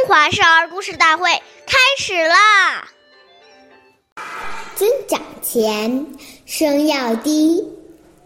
中华少儿故事大会开始啦！尊长前，声要低，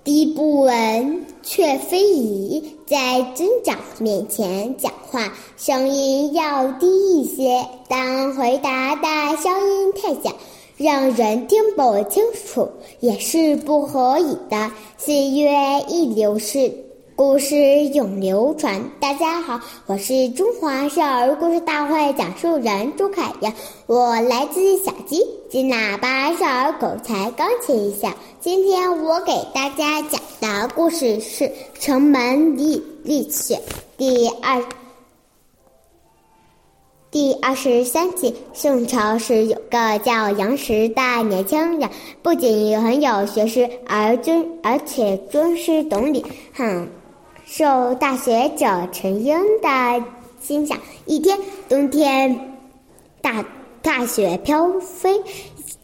低不闻却非宜。在尊长面前讲话，声音要低一些。当回答的声音太小，让人听不清楚，也是不可以的。岁月易流逝。故事永流传。大家好，我是中华少儿故事大会讲述人朱凯阳，我来自小鸡金喇叭少儿口才钢琴校。今天我给大家讲的故事是《城门立立雪》第二第二十三集。宋朝时有个叫杨时的年轻人，不仅很有学识，而尊而且尊师懂礼，很。受大学者陈英的欣赏。一天冬天，大大雪飘飞，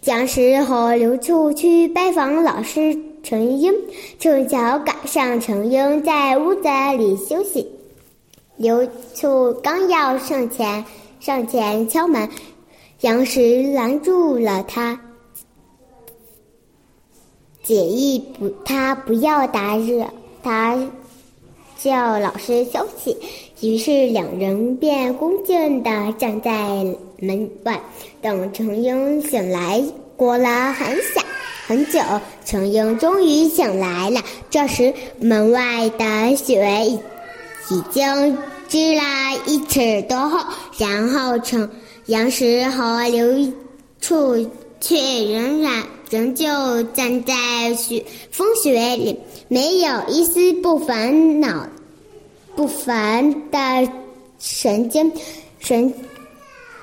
蒋时和刘处去拜访老师陈英，正巧赶上陈英在屋子里休息。刘处刚要上前上前敲门，杨时拦住了他，解意不他不要打扰他。叫老师休息，于是两人便恭敬地站在门外等程英醒来。过了很小很久，程英终于醒来了。这时门外的雪已已经积了一尺多厚，然后程杨石和刘处却仍然仍旧站在雪风雪里。没有一丝不烦恼、不烦的神经神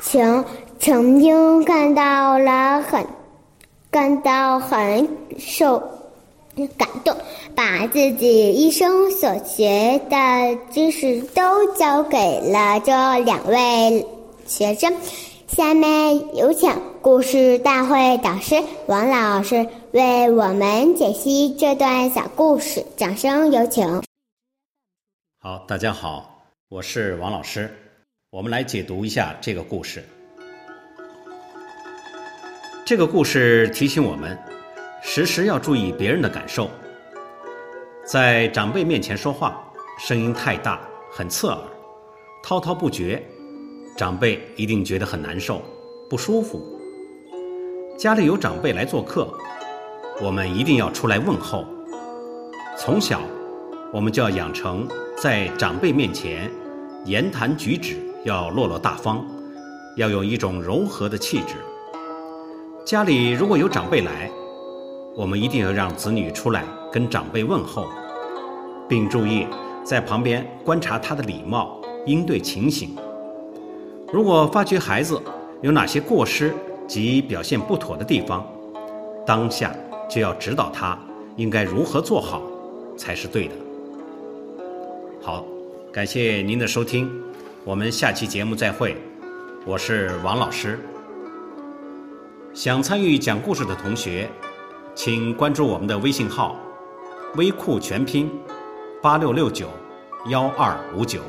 情，曾经看到了很感到很受感动，把自己一生所学的知识都教给了这两位学生。下面有请故事大会导师王老师为我们解析这段小故事，掌声有请。好，大家好，我是王老师，我们来解读一下这个故事。这个故事提醒我们，时时要注意别人的感受，在长辈面前说话，声音太大，很刺耳，滔滔不绝。长辈一定觉得很难受、不舒服。家里有长辈来做客，我们一定要出来问候。从小，我们就要养成在长辈面前言谈举止要落落大方，要有一种柔和的气质。家里如果有长辈来，我们一定要让子女出来跟长辈问候，并注意在旁边观察他的礼貌应对情形。如果发觉孩子有哪些过失及表现不妥的地方，当下就要指导他应该如何做好才是对的。好，感谢您的收听，我们下期节目再会。我是王老师。想参与讲故事的同学，请关注我们的微信号“微库全拼八六六九幺二五九”。